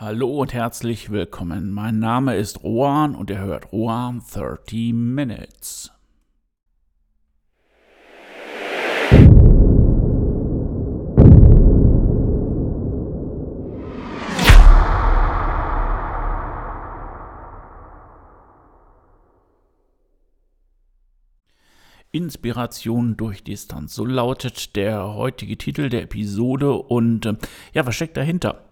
Hallo und herzlich willkommen. Mein Name ist Rohan und ihr hört Rohan 30 Minutes. Inspiration durch Distanz. So lautet der heutige Titel der Episode und äh, ja, was steckt dahinter?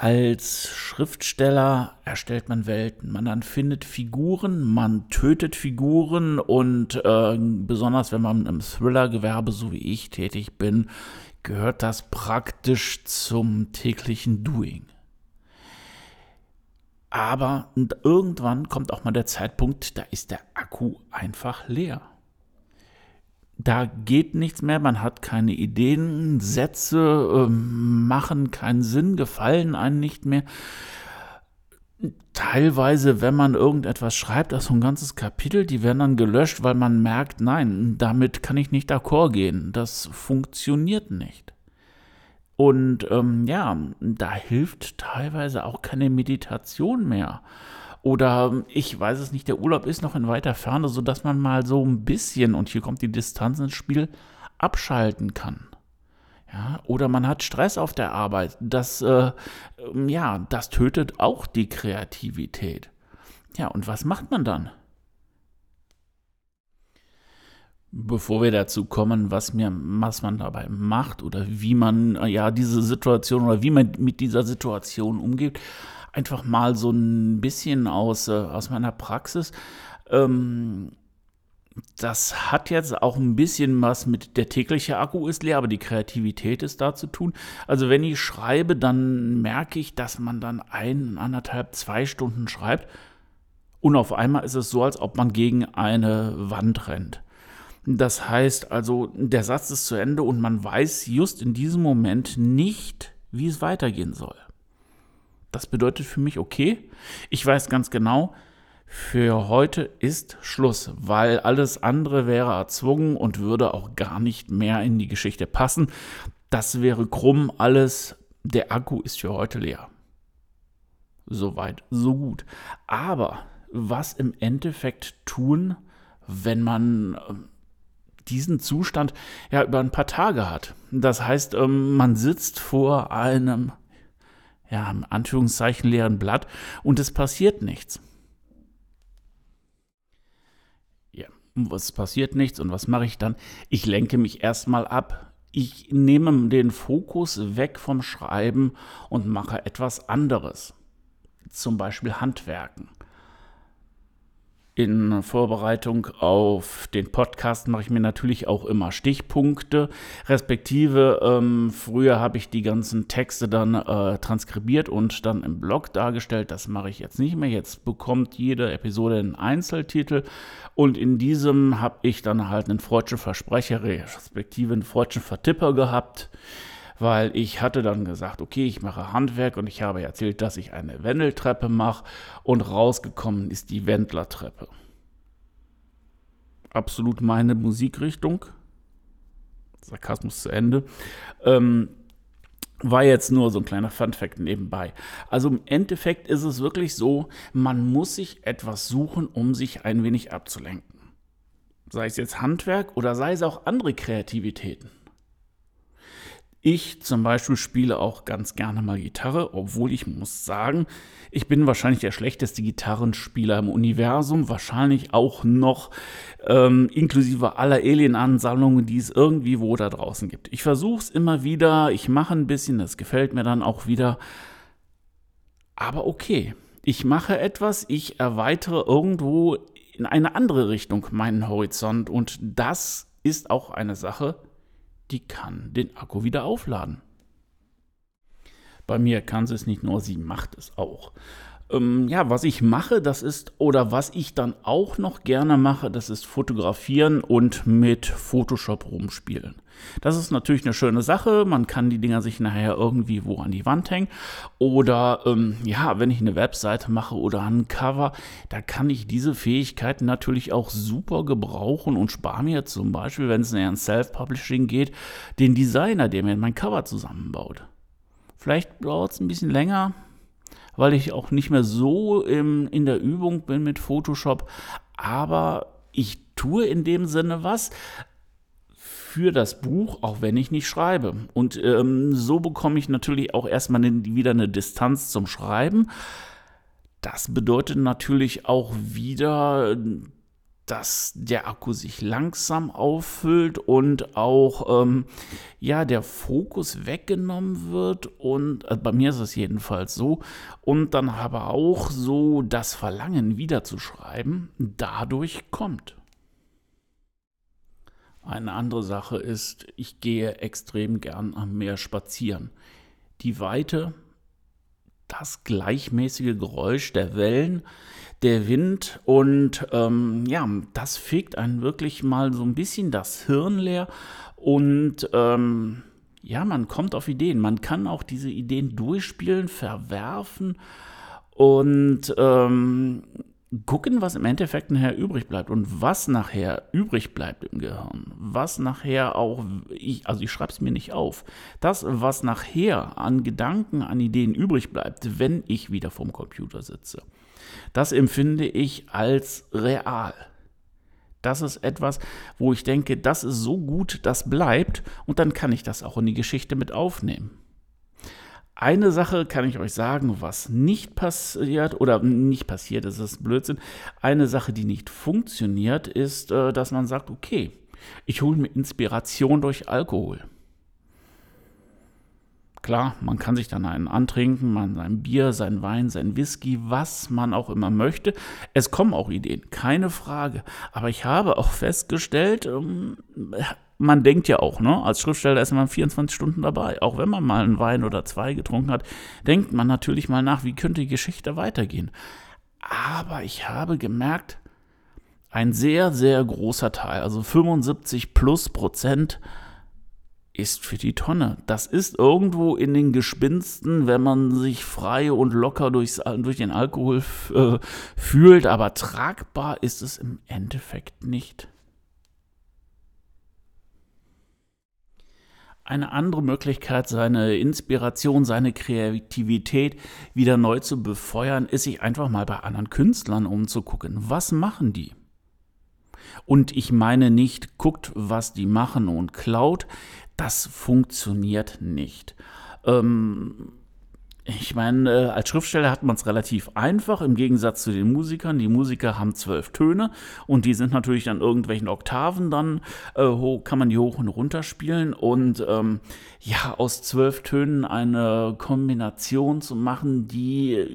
Als Schriftsteller erstellt man Welten. Man dann findet Figuren, man tötet Figuren und äh, besonders wenn man im Thriller-Gewerbe, so wie ich, tätig bin, gehört das praktisch zum täglichen Doing. Aber irgendwann kommt auch mal der Zeitpunkt, da ist der Akku einfach leer da geht nichts mehr, man hat keine Ideen, Sätze äh, machen keinen Sinn, gefallen einem nicht mehr. Teilweise, wenn man irgendetwas schreibt, das so ein ganzes Kapitel, die werden dann gelöscht, weil man merkt, nein, damit kann ich nicht d'accord gehen. Das funktioniert nicht. Und ähm, ja, da hilft teilweise auch keine Meditation mehr. Oder ich weiß es nicht, der Urlaub ist noch in weiter Ferne, sodass man mal so ein bisschen, und hier kommt die Distanz ins Spiel, abschalten kann. Ja, oder man hat Stress auf der Arbeit. Das, äh, ja, das tötet auch die Kreativität. Ja, und was macht man dann? Bevor wir dazu kommen, was, mir, was man dabei macht oder wie man ja diese Situation oder wie man mit dieser Situation umgeht, einfach mal so ein bisschen aus, äh, aus meiner Praxis. Ähm, das hat jetzt auch ein bisschen was mit der tägliche Akku ist leer, aber die Kreativität ist da zu tun. Also wenn ich schreibe, dann merke ich, dass man dann ein, anderthalb, zwei Stunden schreibt und auf einmal ist es so, als ob man gegen eine Wand rennt. Das heißt also, der Satz ist zu Ende und man weiß just in diesem Moment nicht, wie es weitergehen soll. Das bedeutet für mich, okay, ich weiß ganz genau, für heute ist Schluss, weil alles andere wäre erzwungen und würde auch gar nicht mehr in die Geschichte passen. Das wäre krumm, alles, der Akku ist für heute leer. Soweit, so gut. Aber was im Endeffekt tun, wenn man ähm, diesen Zustand ja über ein paar Tage hat? Das heißt, ähm, man sitzt vor einem ja, im Anführungszeichen leeren Blatt und es passiert nichts. Ja, was passiert nichts und was mache ich dann? Ich lenke mich erstmal ab. Ich nehme den Fokus weg vom Schreiben und mache etwas anderes. Zum Beispiel Handwerken in Vorbereitung auf den Podcast mache ich mir natürlich auch immer Stichpunkte, respektive ähm, früher habe ich die ganzen Texte dann äh, transkribiert und dann im Blog dargestellt. Das mache ich jetzt nicht mehr. Jetzt bekommt jede Episode einen Einzeltitel und in diesem habe ich dann halt einen freudschen Versprecher, respektive einen freudschen Vertipper gehabt weil ich hatte dann gesagt, okay, ich mache Handwerk und ich habe erzählt, dass ich eine Wendeltreppe mache und rausgekommen ist die Wendlertreppe. Absolut meine Musikrichtung. Sarkasmus zu Ende. Ähm, war jetzt nur so ein kleiner Funfact nebenbei. Also im Endeffekt ist es wirklich so, man muss sich etwas suchen, um sich ein wenig abzulenken. Sei es jetzt Handwerk oder sei es auch andere Kreativitäten. Ich zum Beispiel spiele auch ganz gerne mal Gitarre, obwohl ich muss sagen, ich bin wahrscheinlich der schlechteste Gitarrenspieler im Universum, wahrscheinlich auch noch ähm, inklusive aller Alien-Ansammlungen, die es irgendwie wo da draußen gibt. Ich versuche es immer wieder, ich mache ein bisschen, das gefällt mir dann auch wieder. Aber okay, ich mache etwas, ich erweitere irgendwo in eine andere Richtung meinen Horizont und das ist auch eine Sache, die kann den Akku wieder aufladen. Bei mir kann sie es nicht nur, sie macht es auch. Ähm, ja, was ich mache, das ist, oder was ich dann auch noch gerne mache, das ist fotografieren und mit Photoshop rumspielen. Das ist natürlich eine schöne Sache. Man kann die Dinger sich nachher irgendwie wo an die Wand hängen. Oder ähm, ja, wenn ich eine Webseite mache oder ein Cover, da kann ich diese Fähigkeiten natürlich auch super gebrauchen und spare mir zum Beispiel, wenn es näher an Self-Publishing geht, den Designer, der mir mein Cover zusammenbaut. Vielleicht dauert es ein bisschen länger, weil ich auch nicht mehr so im, in der Übung bin mit Photoshop. Aber ich tue in dem Sinne was für das Buch, auch wenn ich nicht schreibe. Und ähm, so bekomme ich natürlich auch erstmal ne, wieder eine Distanz zum Schreiben. Das bedeutet natürlich auch wieder, dass der Akku sich langsam auffüllt und auch ähm, ja der Fokus weggenommen wird und also bei mir ist es jedenfalls so und dann aber auch so das Verlangen wieder zu schreiben dadurch kommt. Eine andere Sache ist, ich gehe extrem gern am Meer spazieren. Die Weite, das gleichmäßige Geräusch der Wellen, der Wind und ähm, ja, das fegt einen wirklich mal so ein bisschen das Hirn leer und ähm, ja, man kommt auf Ideen. Man kann auch diese Ideen durchspielen, verwerfen und ähm, gucken, was im Endeffekt nachher übrig bleibt und was nachher übrig bleibt im Gehirn, was nachher auch, ich, also ich schreibe es mir nicht auf, das, was nachher an Gedanken, an Ideen übrig bleibt, wenn ich wieder vorm Computer sitze. Das empfinde ich als real. Das ist etwas, wo ich denke, das ist so gut, das bleibt und dann kann ich das auch in die Geschichte mit aufnehmen. Eine Sache kann ich euch sagen, was nicht passiert oder nicht passiert, das ist Blödsinn. Eine Sache, die nicht funktioniert, ist, äh, dass man sagt, okay, ich hole mir Inspiration durch Alkohol. Klar, man kann sich dann einen antrinken, man sein Bier, sein Wein, sein Whisky, was man auch immer möchte. Es kommen auch Ideen, keine Frage. Aber ich habe auch festgestellt, ähm, man denkt ja auch, ne, als Schriftsteller ist man 24 Stunden dabei. Auch wenn man mal einen Wein oder zwei getrunken hat, denkt man natürlich mal nach, wie könnte die Geschichte weitergehen. Aber ich habe gemerkt, ein sehr, sehr großer Teil, also 75 plus Prozent, ist für die Tonne. Das ist irgendwo in den Gespinsten, wenn man sich frei und locker durchs, durch den Alkohol äh, fühlt, aber tragbar ist es im Endeffekt nicht. Eine andere Möglichkeit, seine Inspiration, seine Kreativität wieder neu zu befeuern, ist sich einfach mal bei anderen Künstlern umzugucken. Was machen die? Und ich meine nicht, guckt, was die machen und klaut, das funktioniert nicht. Ähm, ich meine, äh, als Schriftsteller hat man es relativ einfach im Gegensatz zu den Musikern. Die Musiker haben zwölf Töne und die sind natürlich an irgendwelchen Oktaven dann, äh, kann man die hoch und runter spielen. Und ähm, ja, aus zwölf Tönen eine Kombination zu machen, die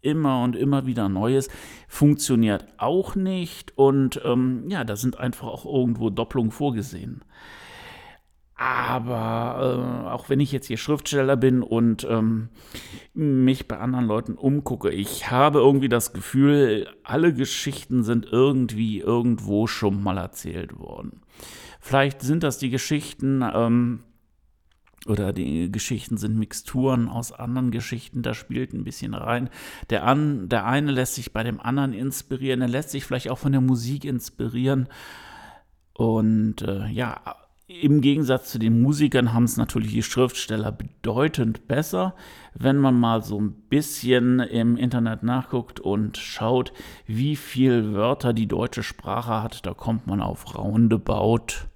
immer und immer wieder Neues, funktioniert auch nicht. Und ähm, ja, da sind einfach auch irgendwo Doppelungen vorgesehen. Aber äh, auch wenn ich jetzt hier Schriftsteller bin und ähm, mich bei anderen Leuten umgucke, ich habe irgendwie das Gefühl, alle Geschichten sind irgendwie irgendwo schon mal erzählt worden. Vielleicht sind das die Geschichten ähm, oder die Geschichten sind Mixturen aus anderen Geschichten, da spielt ein bisschen rein. Der, an, der eine lässt sich bei dem anderen inspirieren, er lässt sich vielleicht auch von der Musik inspirieren. Und äh, ja, im Gegensatz zu den Musikern haben es natürlich die Schriftsteller bedeutend besser. Wenn man mal so ein bisschen im Internet nachguckt und schaut, wie viele Wörter die deutsche Sprache hat, da kommt man auf roundabout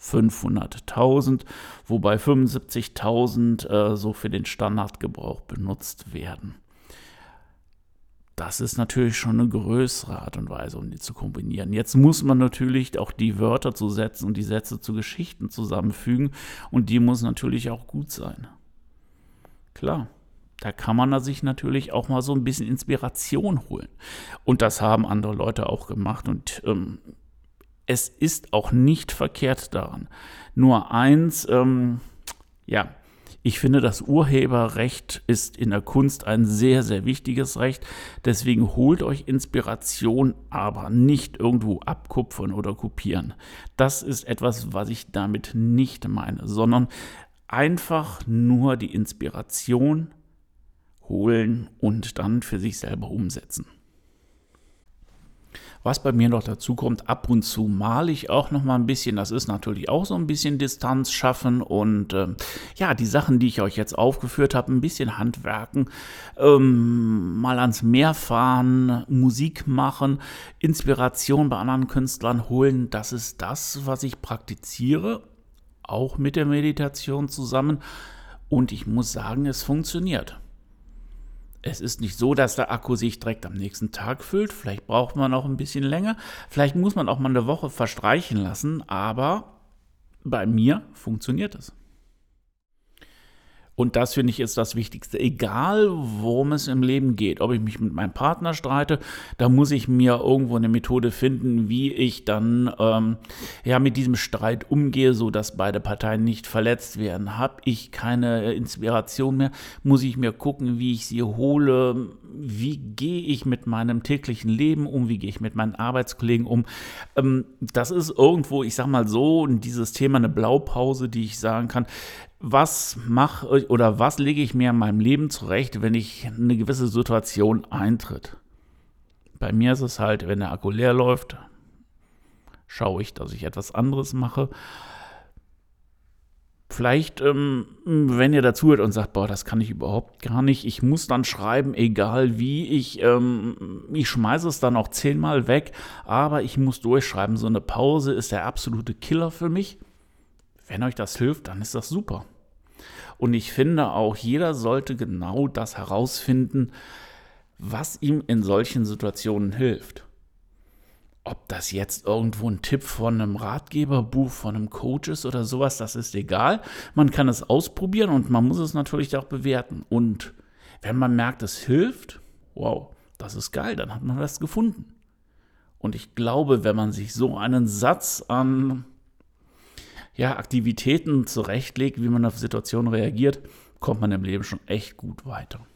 500.000, wobei 75.000 äh, so für den Standardgebrauch benutzt werden das ist natürlich schon eine größere Art und Weise, um die zu kombinieren. Jetzt muss man natürlich auch die Wörter zu Sätzen und die Sätze zu Geschichten zusammenfügen und die muss natürlich auch gut sein. Klar, da kann man sich natürlich auch mal so ein bisschen Inspiration holen. Und das haben andere Leute auch gemacht und ähm, es ist auch nicht verkehrt daran. Nur eins, ähm, ja, ich finde, das Urheberrecht ist in der Kunst ein sehr, sehr wichtiges Recht. Deswegen holt euch Inspiration, aber nicht irgendwo abkupfern oder kopieren. Das ist etwas, was ich damit nicht meine, sondern einfach nur die Inspiration holen und dann für sich selber umsetzen. Was bei mir noch dazu kommt, ab und zu male ich auch noch mal ein bisschen. Das ist natürlich auch so ein bisschen Distanz schaffen und ähm, ja, die Sachen, die ich euch jetzt aufgeführt habe, ein bisschen Handwerken, ähm, mal ans Meer fahren, Musik machen, Inspiration bei anderen Künstlern holen. Das ist das, was ich praktiziere, auch mit der Meditation zusammen. Und ich muss sagen, es funktioniert. Es ist nicht so, dass der Akku sich direkt am nächsten Tag füllt. Vielleicht braucht man auch ein bisschen länger. Vielleicht muss man auch mal eine Woche verstreichen lassen. Aber bei mir funktioniert es. Und das finde ich ist das Wichtigste. Egal, worum es im Leben geht, ob ich mich mit meinem Partner streite, da muss ich mir irgendwo eine Methode finden, wie ich dann ähm, ja mit diesem Streit umgehe, so dass beide Parteien nicht verletzt werden. Habe ich keine Inspiration mehr, muss ich mir gucken, wie ich sie hole. Wie gehe ich mit meinem täglichen Leben um? Wie gehe ich mit meinen Arbeitskollegen um? Ähm, das ist irgendwo, ich sag mal so, dieses Thema eine Blaupause, die ich sagen kann was mache oder was lege ich mir in meinem Leben zurecht, wenn ich eine gewisse Situation eintritt. Bei mir ist es halt, wenn der Akku leer läuft, schaue ich, dass ich etwas anderes mache. Vielleicht, ähm, wenn ihr dazuhört und sagt, boah, das kann ich überhaupt gar nicht, ich muss dann schreiben, egal wie, ich, ähm, ich schmeiße es dann auch zehnmal weg, aber ich muss durchschreiben. So eine Pause ist der absolute Killer für mich. Wenn euch das hilft, dann ist das super. Und ich finde auch, jeder sollte genau das herausfinden, was ihm in solchen Situationen hilft. Ob das jetzt irgendwo ein Tipp von einem Ratgeberbuch, von einem Coach ist oder sowas, das ist egal. Man kann es ausprobieren und man muss es natürlich auch bewerten. Und wenn man merkt, es hilft, wow, das ist geil, dann hat man was gefunden. Und ich glaube, wenn man sich so einen Satz an ja, Aktivitäten zurechtlegt, wie man auf Situationen reagiert, kommt man im Leben schon echt gut weiter.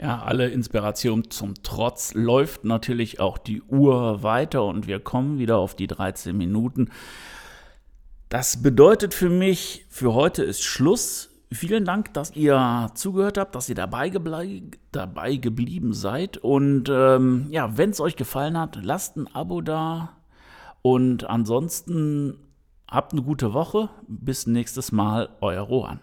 Ja, alle Inspiration zum Trotz läuft natürlich auch die Uhr weiter und wir kommen wieder auf die 13 Minuten. Das bedeutet für mich, für heute ist Schluss. Vielen Dank, dass ihr zugehört habt, dass ihr dabei, dabei geblieben seid. Und ähm, ja, wenn es euch gefallen hat, lasst ein Abo da, und ansonsten habt eine gute Woche. Bis nächstes Mal, euer Rohan.